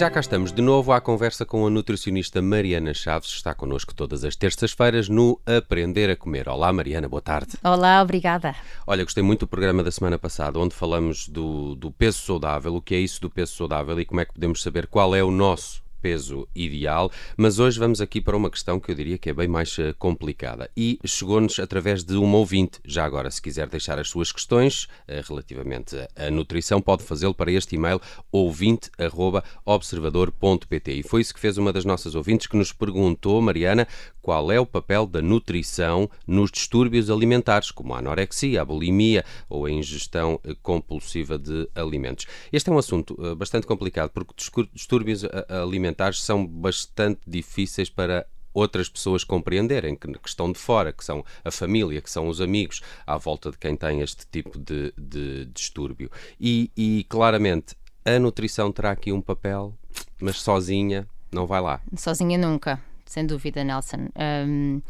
já cá estamos de novo à conversa com a nutricionista Mariana Chaves, está connosco todas as terças-feiras no Aprender a Comer. Olá Mariana, boa tarde. Olá, obrigada. Olha, gostei muito do programa da semana passada, onde falamos do, do peso saudável, o que é isso do peso saudável e como é que podemos saber qual é o nosso peso ideal, mas hoje vamos aqui para uma questão que eu diria que é bem mais eh, complicada e chegou-nos através de uma ouvinte. Já agora, se quiser deixar as suas questões eh, relativamente à nutrição, pode fazê-lo para este e-mail ouvinte.observador.pt. E foi isso que fez uma das nossas ouvintes que nos perguntou, Mariana, qual é o papel da nutrição nos distúrbios alimentares, como a anorexia, a bulimia ou a ingestão eh, compulsiva de alimentos. Este é um assunto bastante complicado porque distúrbios alimentares alimentares são bastante difíceis para outras pessoas compreenderem, que, que estão de fora, que são a família, que são os amigos, à volta de quem tem este tipo de, de distúrbio. E, e claramente a nutrição terá aqui um papel, mas sozinha não vai lá. Sozinha nunca, sem dúvida, Nelson. Um,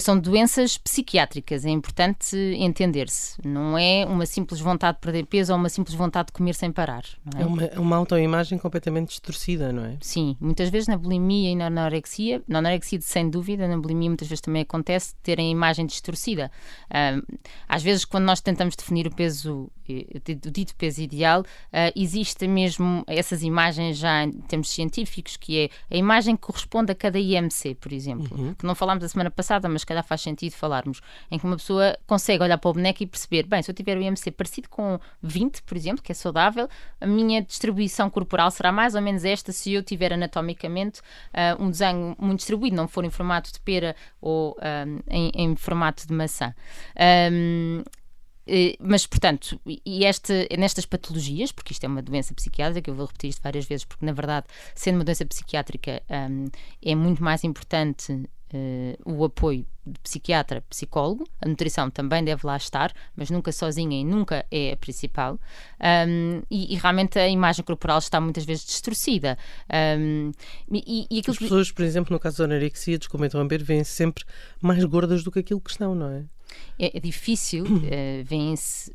são doenças psiquiátricas, é importante entender-se. Não é uma simples vontade de perder peso ou uma simples vontade de comer sem parar. É? é? uma, uma autoimagem completamente distorcida, não é? Sim, muitas vezes na bulimia e na anorexia, na anorexia sem dúvida, na bulimia muitas vezes também acontece terem a imagem distorcida. às vezes, quando nós tentamos definir o peso, o dito peso ideal, uh, existe mesmo essas imagens já em termos científicos, que é a imagem que corresponde a cada IMC, por exemplo, uhum. que não falámos a semana passada mas calhar faz sentido falarmos, em que uma pessoa consegue olhar para o boneco e perceber, bem, se eu tiver o IMC parecido com 20, por exemplo, que é saudável, a minha distribuição corporal será mais ou menos esta se eu tiver anatomicamente uh, um desenho muito distribuído, não for em formato de pera ou um, em, em, formato de maçã. Um, eh, mas, portanto, e este, nestas patologias, porque isto é uma doença psiquiátrica, eu vou repetir isto várias vezes, porque na verdade, sendo uma doença psiquiátrica, um, é muito mais importante Uh, o apoio de psiquiatra, psicólogo, a nutrição também deve lá estar, mas nunca sozinha e nunca é a principal. Um, e, e, realmente a imagem corporal está muitas vezes distorcida. Um, e, e As pessoas, por exemplo, no caso da anorexia, desculpa interromper, vêm-se sempre mais gordas do que aquilo que estão, não é? É, é difícil, uh, vêm-se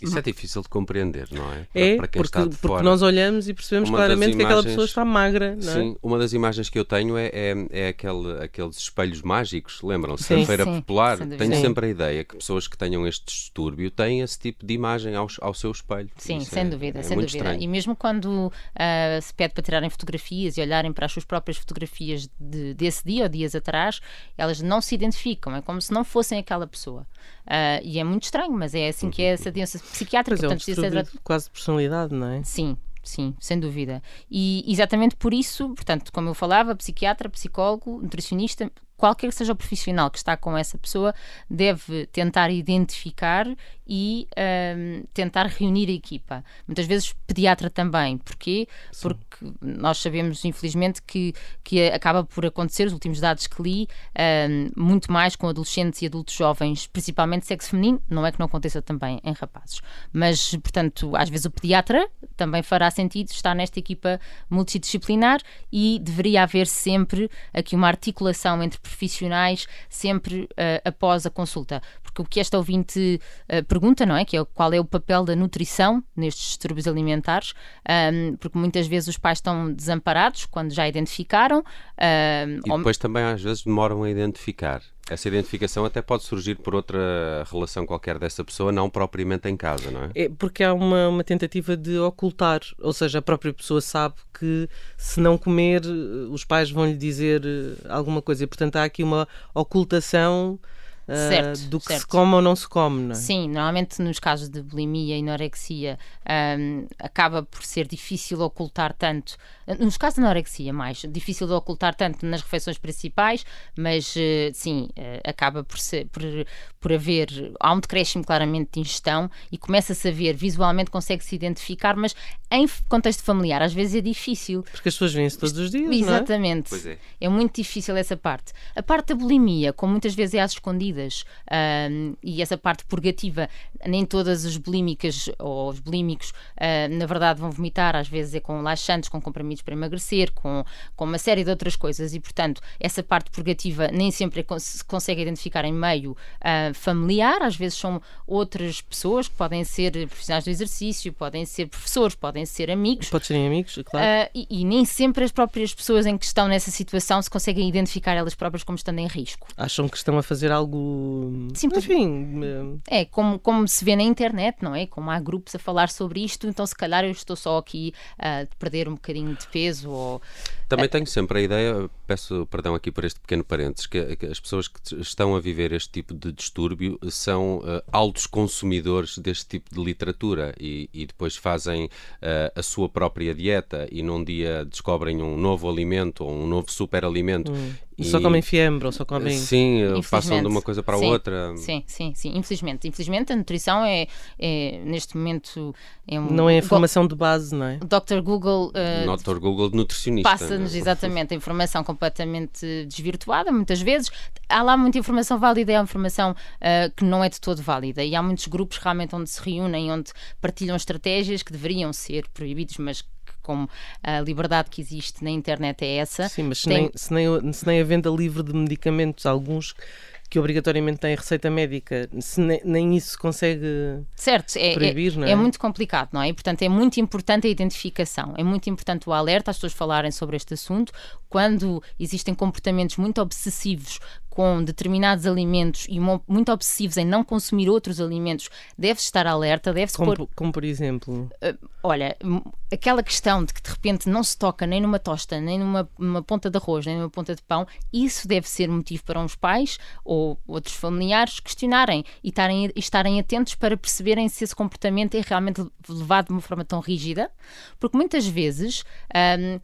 isso é difícil de compreender, não é? É, para quem porque, está de porque fora. nós olhamos e percebemos uma claramente imagens, que aquela pessoa está magra. Não é? Sim, uma das imagens que eu tenho é, é, é aquele, aqueles espelhos mágicos, lembram-se? Da Feira sim, Popular. Tenho sim. sempre a ideia que pessoas que tenham este distúrbio têm esse tipo de imagem ao, ao seu espelho. Sim, Isso sem é, dúvida, é sem dúvida. Estranho. E mesmo quando uh, se pede para tirarem fotografias e olharem para as suas próprias fotografias de, desse dia ou dias atrás, elas não se identificam, é como se não fossem aquela pessoa. Uh, e é muito estranho, mas é assim que é essa doença psiquiátrica. Pois é, um portanto, quase de personalidade, não é? Sim, sim, sem dúvida. E exatamente por isso, portanto, como eu falava, psiquiatra, psicólogo, nutricionista, qualquer que seja o profissional que está com essa pessoa, deve tentar identificar e um, tentar reunir a equipa. Muitas vezes pediatra também. Porquê? Sim. Porque nós sabemos, infelizmente, que, que acaba por acontecer, os últimos dados que li, um, muito mais com adolescentes e adultos jovens, principalmente sexo feminino, não é que não aconteça também em rapazes. Mas, portanto, às vezes o pediatra também fará sentido estar nesta equipa multidisciplinar e deveria haver sempre aqui uma articulação entre profissionais, sempre uh, após a consulta. Porque o que esta ouvinte uh, pergunta, não é? Que é qual é o papel da nutrição nestes distúrbios alimentares, um, porque muitas vezes os pais estão desamparados quando já identificaram. Um, e depois ou... também às vezes demoram a identificar. Essa identificação até pode surgir por outra relação qualquer dessa pessoa, não propriamente em casa, não é? É porque há uma, uma tentativa de ocultar, ou seja, a própria pessoa sabe que se não comer, os pais vão lhe dizer alguma coisa, e portanto há aqui uma ocultação certo, do que certo. se come ou não se come, não é? Sim, normalmente nos casos de bulimia e anorexia um, acaba por ser difícil ocultar tanto, nos casos de anorexia mais, difícil de ocultar tanto nas refeições principais, mas uh, sim, uh, acaba por, ser, por, por haver, há um decréscimo claramente de ingestão e começa-se a ver, visualmente consegue-se identificar, mas em contexto familiar às vezes é difícil. Porque as pessoas vêm-se todos os dias, Exatamente. É? é? é muito difícil essa parte. A parte da bulimia, como muitas vezes é às escondidas, um, e essa parte purgativa, nem todas as bulímicas ou os bulímicos, uh, na verdade, vão vomitar, às vezes é com laxantes, com comprimidos para emagrecer, com, com uma série de outras coisas e, portanto, essa parte purgativa nem sempre é, se consegue identificar em meio uh, familiar, às vezes são outras pessoas que podem ser profissionais do exercício, podem ser professores, podem ser amigos. Pode serem amigos, claro. Uh, e, e, nem sempre as próprias pessoas em que estão nessa situação se conseguem identificar elas próprias como estando em risco. Acham que estão a fazer algo. Sim, Enfim. Eh, é, como, como se vê na internet, não é? Como há grupos a falar sobre isto, então se calhar eu estou só aqui a perder um bocadinho de peso ou. Também tenho sempre a ideia, peço perdão aqui por este pequeno parênteses, que, que as pessoas que estão a viver este tipo de distúrbio são uh, altos consumidores deste tipo de literatura e, e depois fazem uh, a sua própria dieta e num dia descobrem um novo alimento ou um novo superalimento hum. E... Só comem fiambre ou só comem. Sim, passam de uma coisa para a outra. Sim, sim, sim. Infelizmente. Infelizmente, a nutrição é, é neste momento. É um... Não é informação de base, não é? O Dr. Google. Uh, Dr. Google nutricionista. Passa-nos é? exatamente a informação completamente desvirtuada, muitas vezes. Há lá muita informação válida e há informação uh, que não é de todo válida. E há muitos grupos realmente onde se reúnem, onde partilham estratégias que deveriam ser proibidos, mas como a liberdade que existe na internet é essa. Sim, mas se, tem... nem, se, nem, se nem a venda livre de medicamentos, alguns que obrigatoriamente têm receita médica, se nem, nem isso se consegue certo, é, proibir, é, não é? É muito complicado, não é? E, portanto, é muito importante a identificação, é muito importante o alerta, as pessoas falarem sobre este assunto. Quando existem comportamentos muito obsessivos com determinados alimentos e muito obsessivos em não consumir outros alimentos, deve estar alerta, deve-se como, pôr... Como por exemplo? Uh, olha, aquela questão de que de repente não se toca nem numa tosta, nem numa, numa ponta de arroz, nem numa ponta de pão, isso deve ser motivo para uns pais ou outros familiares questionarem e estarem, estarem atentos para perceberem se esse comportamento é realmente levado de uma forma tão rígida, porque muitas vezes... Um,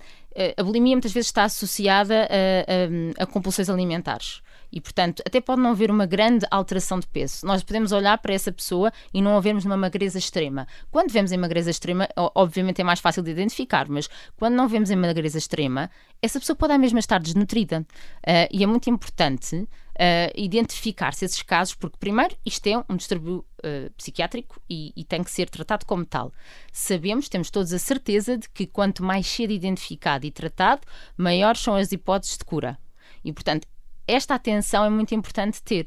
a bulimia muitas vezes está associada a, a, a compulsões alimentares. E, portanto, até pode não haver uma grande alteração de peso. Nós podemos olhar para essa pessoa e não havermos uma magreza extrema. Quando vemos em magreza extrema, obviamente é mais fácil de identificar, mas quando não vemos em magreza extrema, essa pessoa pode mesmo estar desnutrida. Uh, e é muito importante uh, identificar-se esses casos, porque, primeiro, isto é um distúrbio uh, psiquiátrico e, e, tem que ser tratado como tal. Sabemos, temos todos a certeza de que quanto mais cedo identificado e tratado, maiores são as hipóteses de cura. E, portanto, esta atenção é muito importante ter.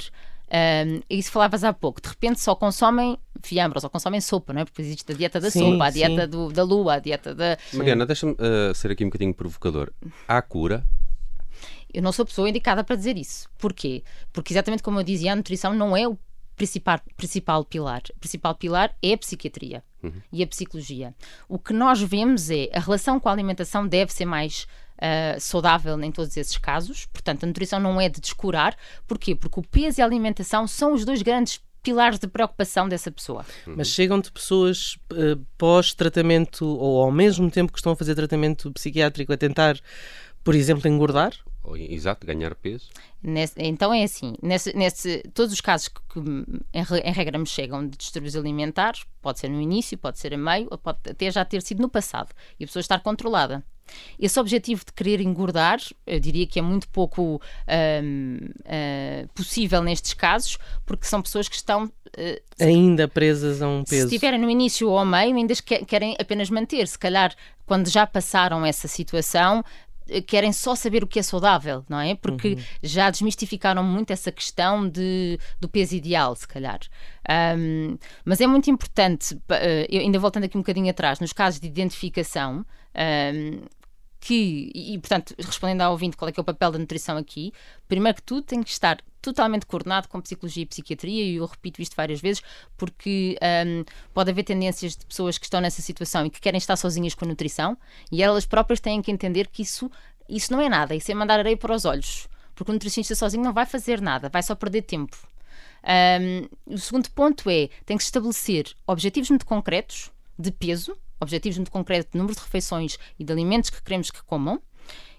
Um, isso falavas há pouco, de repente só consomem fiambre, só consomem sopa, não é? Porque existe a dieta da sim, sopa, a dieta do, da lua, a dieta da. Mariana, deixa-me uh, ser aqui um bocadinho provocador. Há cura? Eu não sou a pessoa indicada para dizer isso. Porquê? Porque, exatamente como eu dizia, a nutrição não é o principal, principal pilar. O principal pilar é a psiquiatria uhum. e a psicologia. O que nós vemos é a relação com a alimentação deve ser mais uh, saudável em todos esses casos. Portanto, a nutrição não é de descurar. Porquê? Porque o peso e a alimentação são os dois grandes pilares de preocupação dessa pessoa. Mas chegam-te pessoas uh, pós-tratamento ou ao mesmo tempo que estão a fazer tratamento psiquiátrico a tentar, por exemplo, engordar? Exato, ganhar peso. Nesse, então é assim, nesse, nesse, todos os casos que, que em, em, regra me chegam de distúrbios alimentares, pode ser no início, pode ser a meio, pode até já ter sido no passado, e a pessoa estar controlada. Esse objetivo de querer engordar, eu diria que é muito pouco um, uh, possível nestes casos, porque são pessoas que estão uh, ainda presas a um peso. Se estiverem no início ou ao meio, ainda querem apenas manter. Se calhar, quando já passaram essa situação, querem só saber o que é saudável, não é? Porque uhum. já desmistificaram muito essa questão de, do peso ideal, se calhar. Um, mas é muito importante, uh, ainda voltando aqui um bocadinho atrás, nos casos de identificação, um, que, e portanto, respondendo ao ouvinte qual é que é o papel da nutrição aqui, primeiro que tudo tem que estar totalmente coordenado com psicologia e psiquiatria, e eu repito isto várias vezes, porque um, pode haver tendências de pessoas que estão nessa situação e que querem estar sozinhas com a nutrição, e elas próprias têm que entender que isso, isso não é nada, isso é mandar areia para os olhos, porque o nutricionista sozinho não vai fazer nada, vai só perder tempo. Um, o segundo ponto é, tem que se estabelecer objetivos muito concretos de peso, objetivos muito concretos de número de refeições e de alimentos que queremos que comam,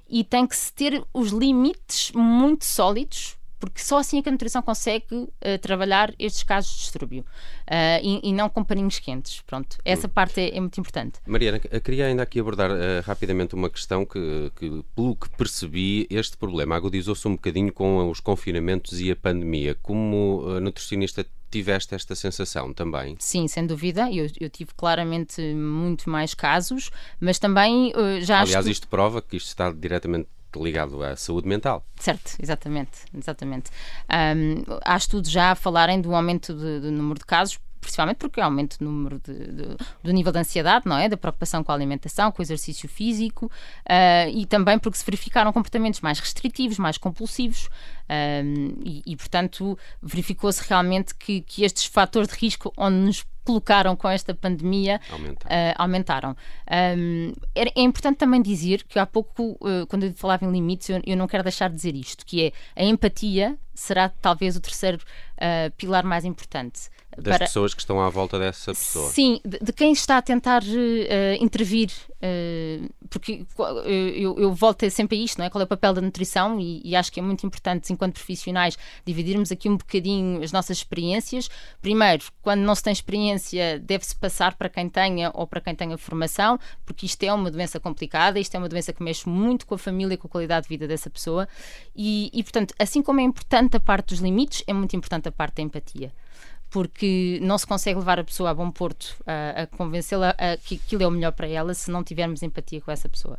e tem que se ter os limites muito sólidos porque só assim é que a nutrição consegue uh, trabalhar estes casos de distúrbio uh, e, e, não com paninhos quentes. Pronto, essa hum. parte é, é, muito importante. Mariana, queria ainda aqui abordar uh, rapidamente uma questão que, que, pelo que percebi, este problema agudizou-se um bocadinho com os confinamentos e a pandemia. Como nutricionista tiveste esta sensação também? Sim, sem dúvida. Eu, eu tive claramente muito mais casos, mas também uh, já Aliás, isto prova que isto está diretamente ligado à saúde mental. Certo, exatamente, exatamente. Um, há estudos já a falarem do aumento do número de casos principalmente porque aumenta o número de, de, do nível de ansiedade, não é? Da preocupação com a alimentação, com o exercício físico uh, e também porque se verificaram comportamentos mais restritivos, mais compulsivos um, e, e, portanto, verificou-se realmente que, que estes fatores de risco onde nos colocaram com esta pandemia aumentaram. Uh, aumentaram. Um, é, é, importante também dizer que há pouco, uh, quando eu falava em limites, eu, eu, não quero deixar de dizer isto, que é a empatia será talvez o terceiro uh, pilar mais importante. Das para... pessoas que estão à volta dessa pessoa. Sim, de, de quem está a tentar uh, intervir, uh, porque eu, eu, volto sempre a isto, não é? Qual é o papel da nutrição e, e, acho que é muito importante, enquanto profissionais, dividirmos aqui um bocadinho as nossas experiências. Primeiro, quando não se tem experiência, deve-se passar para quem tenha ou para quem tenha formação, porque isto é uma doença complicada, isto é uma doença que mexe muito com a família, com a qualidade de vida dessa pessoa e, e portanto, assim como é importante a parte dos limites, é muito importante a parte da empatia porque não se consegue levar a pessoa a bom porto, a, a convencê-la que aquilo é o melhor para ela se não tivermos empatia com essa pessoa.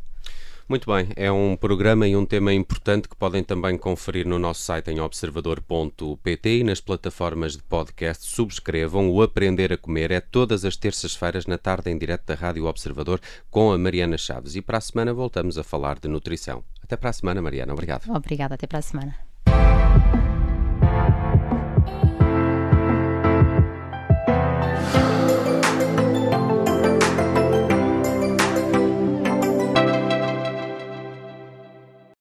Muito bem, é um programa e um tema importante que podem também conferir no nosso site em observador.pt e nas plataformas de podcast. Subscrevam o Aprender a Comer. É todas as terças-feiras na tarde em direto da Rádio Observador com a Mariana Chaves. E para a semana voltamos a falar de nutrição. Até para a semana, Mariana. Obrigado. Obrigada, até para a semana.